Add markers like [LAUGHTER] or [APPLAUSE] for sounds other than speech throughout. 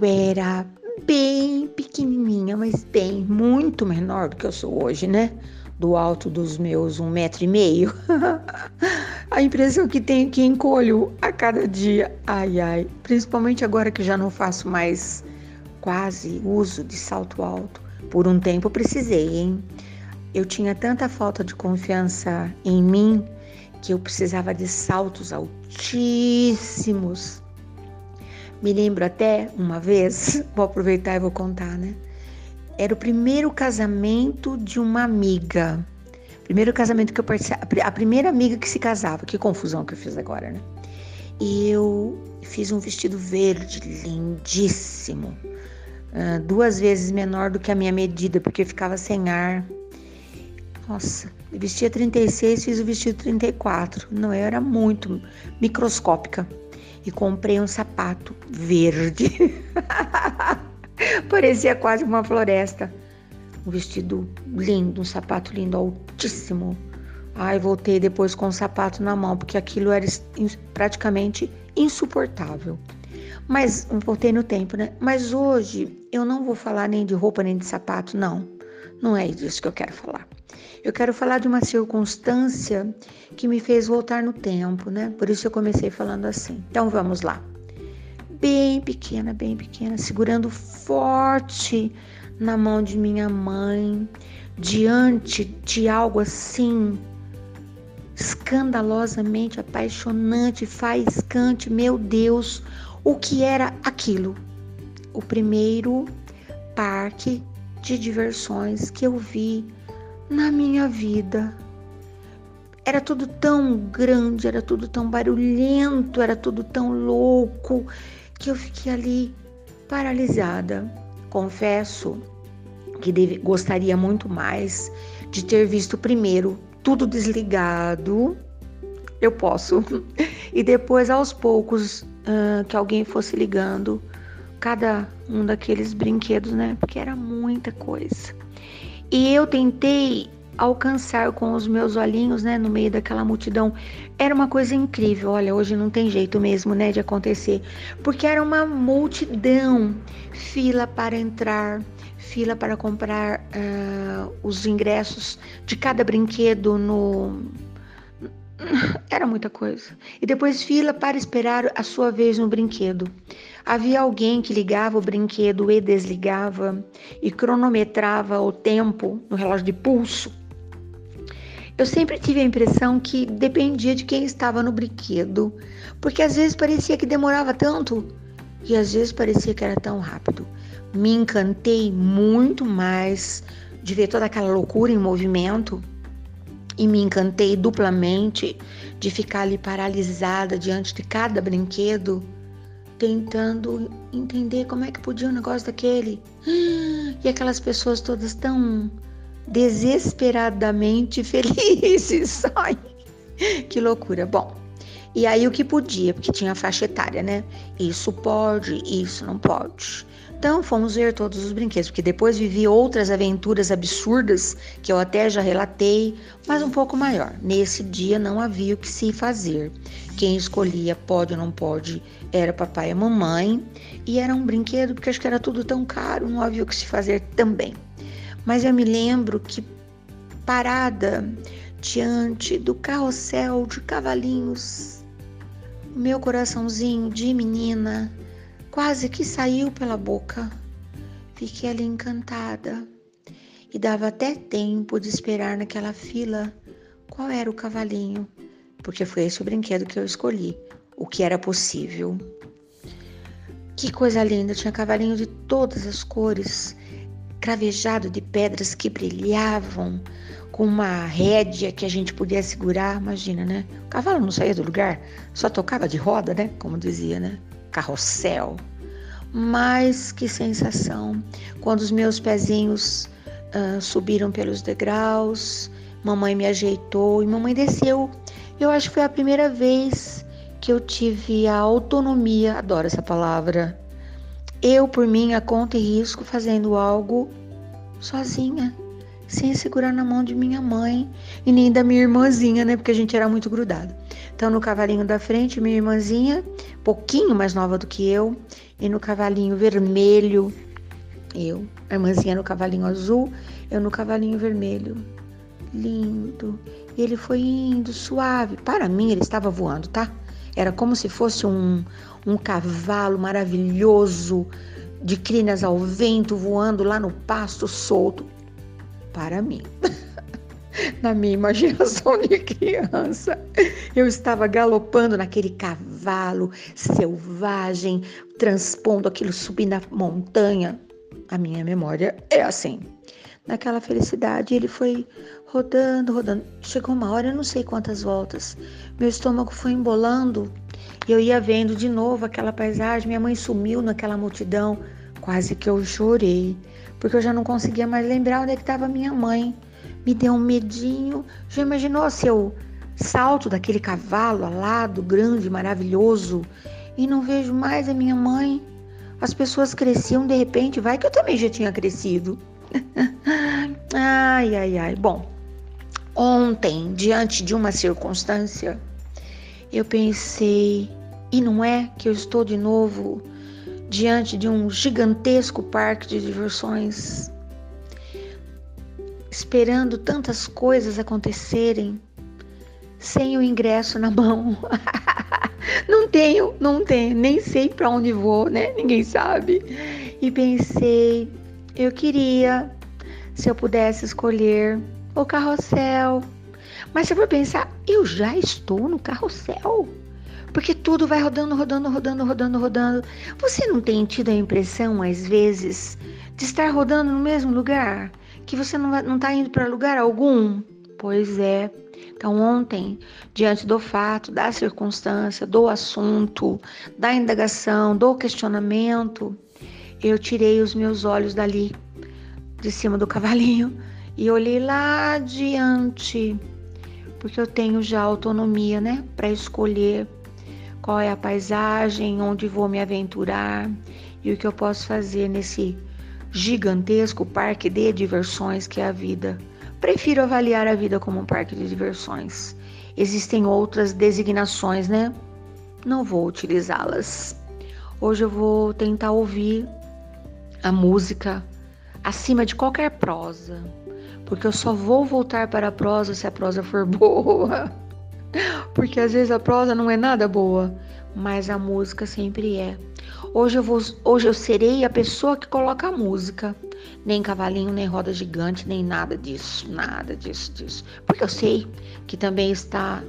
eu era bem pequenininha, mas bem, muito menor do que eu sou hoje, né? Do alto dos meus um metro e meio. [LAUGHS] a impressão que tenho que encolho a cada dia. Ai, ai. Principalmente agora que já não faço mais quase uso de salto alto. Por um tempo precisei, hein? Eu tinha tanta falta de confiança em mim que eu precisava de saltos altíssimos. Me lembro até uma vez, [LAUGHS] vou aproveitar e vou contar, né? Era o primeiro casamento de uma amiga. Primeiro casamento que eu participei, a primeira amiga que se casava. Que confusão que eu fiz agora, né? E eu fiz um vestido verde lindíssimo, ah, duas vezes menor do que a minha medida, porque ficava sem ar. Nossa, vestia 36, fiz o vestido 34. Não, eu era muito microscópica. E comprei um sapato verde. [LAUGHS] Parecia quase uma floresta. Um vestido lindo, um sapato lindo, altíssimo. Ai, voltei depois com o sapato na mão, porque aquilo era praticamente insuportável. Mas voltei no tempo, né? Mas hoje eu não vou falar nem de roupa nem de sapato, não. Não é disso que eu quero falar. Eu quero falar de uma circunstância que me fez voltar no tempo, né? Por isso eu comecei falando assim. Então vamos lá. Bem pequena, bem pequena, segurando forte na mão de minha mãe, diante de algo assim escandalosamente apaixonante, faiscante. Meu Deus, o que era aquilo? O primeiro parque de diversões que eu vi na minha vida. Era tudo tão grande, era tudo tão barulhento, era tudo tão louco que eu fiquei ali paralisada. Confesso que deve, gostaria muito mais de ter visto primeiro tudo desligado. Eu posso. [LAUGHS] E depois, aos poucos, uh, que alguém fosse ligando cada um daqueles brinquedos, né? Porque era muita coisa. E eu tentei alcançar com os meus olhinhos, né, no meio daquela multidão. Era uma coisa incrível. Olha, hoje não tem jeito mesmo, né, de acontecer, porque era uma multidão, fila para entrar, fila para comprar uh, os ingressos de cada brinquedo no [LAUGHS] era muita coisa. E depois fila para esperar a sua vez no brinquedo. Havia alguém que ligava o brinquedo e desligava e cronometrava o tempo no relógio de pulso. Eu sempre tive a impressão que dependia de quem estava no brinquedo, porque às vezes parecia que demorava tanto e às vezes parecia que era tão rápido. Me encantei muito mais de ver toda aquela loucura em movimento e me encantei duplamente de ficar ali paralisada diante de cada brinquedo tentando entender como é que podia um negócio daquele. [GASPS] E aquelas pessoas todas tão desesperadamente [LAUGHS] felizes. [LAUGHS] Ai, que loucura. Bom, e aí o que podia, porque tinha faixa etária, né? Isso pode, isso não pode. Então fomos ver todos os brinquedos, porque depois vivi outras aventuras absurdas que eu até já relatei, mas um pouco maior. Nesse dia não havia o que se fazer. Quem escolhia pode ou não pode era papai e mamãe, e era um brinquedo porque acho que era tudo tão caro, não havia o que se fazer também. Mas eu me lembro que parada diante do carrossel de cavalinhos, meu coraçãozinho de menina quase que saiu pela boca. Fiquei ali encantada e dava até tempo de esperar naquela fila qual era o cavalinho, porque foi esse o brinquedo que eu escolhi, o que era possível. Que coisa linda! Tinha cavalinho de todas as cores, cravejado de pedras que brilhavam, com uma rédea que a gente podia segurar. Imagina, né? O cavalo não saía do lugar, só tocava de roda, né? Como dizia, né? Carrossel. Mas que sensação! Quando os meus pezinhos uh, subiram pelos degraus, mamãe me ajeitou e mamãe desceu. Eu acho que foi a primeira vez que eu tive a autonomia, adoro essa palavra. Eu, por minha conta e risco, fazendo algo sozinha, sem segurar na mão de minha mãe e nem da minha irmãzinha, né? Porque a gente era muito grudado. Então, no cavalinho da frente, minha irmãzinha, pouquinho mais nova do que eu, e no cavalinho vermelho, eu. A irmãzinha no cavalinho azul, eu no cavalinho vermelho. Lindo. E ele foi indo suave. Para mim, ele estava voando, tá? Era como se fosse um, um cavalo maravilhoso, de crinas ao vento, voando lá no pasto solto. Para mim. [LAUGHS] [LAUGHS] Na minha imaginação de criança, eu estava galopando naquele cavalo selvagem, transpondo aquilo, subindo a montanha. A minha memória é assim. Naquela felicidade, ele foi rodando, rodando. Chegou uma hora, eu não sei quantas voltas. Meu estômago foi embolando e eu ia vendo de novo aquela paisagem. Minha mãe sumiu naquela multidão. Quase que eu chorei, porque eu já não conseguia mais lembrar onde é estava minha mãe. Me deu um medinho. Já imaginou se eu salto daquele cavalo alado, grande, maravilhoso, e não vejo mais a minha mãe? As pessoas cresciam de repente, vai que eu também já tinha crescido. [LAUGHS] ai, ai, ai. Bom, ontem, diante de uma circunstância, eu pensei, e não é que eu estou de novo diante de um gigantesco parque de diversões, esperando tantas coisas acontecerem, sem o ingresso na mão. [LAUGHS] não tenho, não tenho, nem sei para onde vou, né? Ninguém sabe. E pensei, eu queria, se eu pudesse escolher o carrossel. Mas se eu for pensar, eu já estou no carrossel. Porque tudo vai rodando, rodando, rodando, rodando, rodando. Você não tem tido a impressão, às vezes, de estar rodando no mesmo lugar? Que você não está indo para lugar algum? Pois é. Então, ontem, diante do fato, da circunstância, do assunto, da indagação, do questionamento, eu tirei os meus olhos dali, de cima do cavalinho, e olhei lá adiante, porque eu tenho já autonomia, né, para escolher qual é a paisagem, onde vou me aventurar e o que eu posso fazer nesse gigantesco parque de diversões que é a vida. Prefiro avaliar a vida como um parque de diversões. Existem outras designações, né? Não vou utilizá-las. Hoje eu vou tentar ouvir a música acima de qualquer prosa, porque eu só vou voltar para a prosa se a prosa for [LAUGHS] boa. Porque às vezes a prosa não é nada boa, mas a música sempre é. Hoje eu, vou, hoje eu serei a pessoa que coloca a música. Nem cavalinho, nem roda gigante, nem nada disso, nada disso, disso. Porque eu sei que também está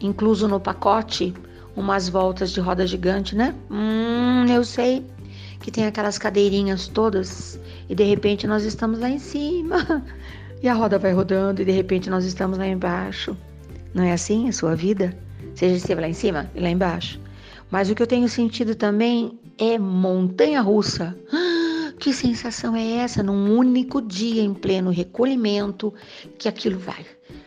incluso no pacote umas voltas de roda gigante, né? Hum, eu sei que tem aquelas cadeirinhas todas e de repente nós estamos lá em cima [LAUGHS] e a roda vai rodando e de repente nós estamos lá embaixo. Não é assim a sua vida? Seja esteve lá em cima e lá embaixo. Mas o que eu tenho sentido também é montanha russa. [GASPS] Que sensação é essa num único dia em pleno recolhimento que aquilo vai?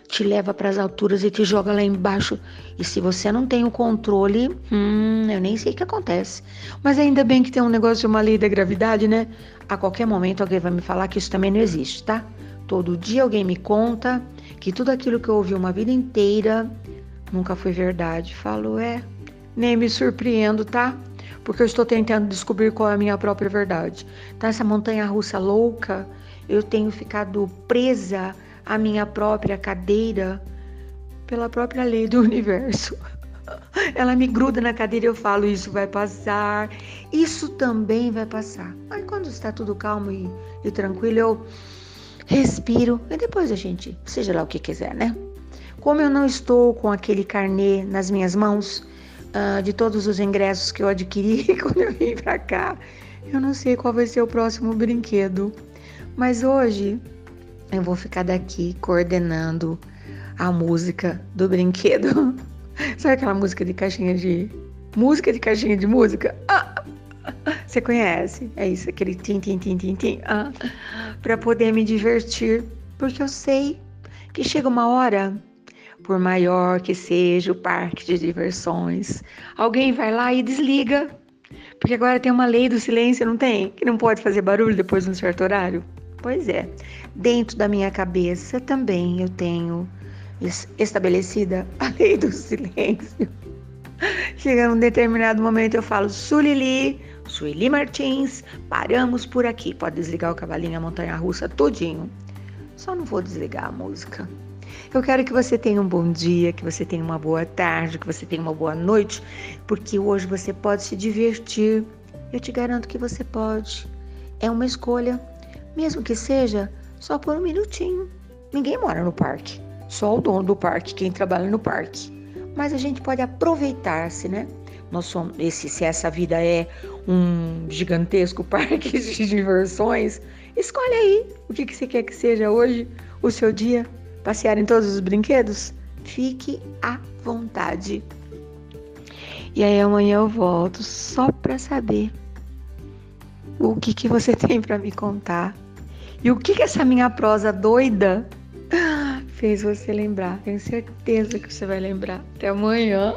Te leva para as alturas e te joga lá embaixo. E se você não tem o controle, hum, eu nem sei o que acontece. Mas ainda bem que tem um negócio de uma lei da gravidade, né? A qualquer momento alguém vai me falar que isso também não existe, tá? Todo dia alguém me conta que tudo aquilo que eu ouvi uma vida inteira nunca foi verdade. Falo, é, nem me surpreendo, tá? Porque eu estou tentando descobrir qual é a minha própria verdade. Então, essa montanha russa louca, eu tenho ficado presa à minha própria cadeira pela própria lei do [LAUGHS] universo. Ela me gruda na cadeira e eu falo: Isso vai passar, isso também vai passar. Aí, quando está tudo calmo e, e tranquilo, eu respiro e depois a gente, seja lá o que quiser, né? Como eu não estou com aquele carnê nas minhas mãos uh, de todos os ingressos que eu adquiri [LAUGHS] quando eu vim para cá, eu não sei qual vai ser o próximo brinquedo. Mas hoje eu vou ficar daqui coordenando a música do brinquedo. [LAUGHS] Sabe aquela música de caixinha de. Música de caixinha de música? Ah! Você conhece? É isso, aquele tim, tim, tim, tim, tim. Ah, para poder me divertir, porque eu sei que chega uma hora, por maior que seja o parque de diversões, alguém vai lá e desliga. Porque agora tem uma lei do silêncio, não tem? Que não pode fazer barulho depois de um certo horário. Pois é, dentro da minha cabeça também eu tenho estabelecida [LAUGHS] a lei do silêncio. Chega num determinado momento eu falo, Sulili, Sueli Martins, paramos por aqui. Pode desligar o cavalinho, a montanha russa, todinho. Só não vou desligar a música. Eu quero que você tenha um bom dia, que você tenha uma boa tarde, que você tenha uma boa noite, porque hoje você pode se divertir. Eu te garanto que você pode. É uma escolha, mesmo que seja só por um minutinho. Ninguém mora no parque, só o dono do parque, quem trabalha no parque. Mas a gente pode aproveitar-se, né? Nós somos, esse, se essa vida é um gigantesco [LAUGHS] parque de diversões, escolhe aí o que, que você quer que seja hoje, o seu dia. Passear em todos os brinquedos? Fique à vontade. E aí amanhã eu volto só para saber o que, que você [LAUGHS] tem para me contar. E o que, que essa minha prosa doida [GASPS] fez você lembrar. Tenho certeza que você vai lembrar. Até amanhã.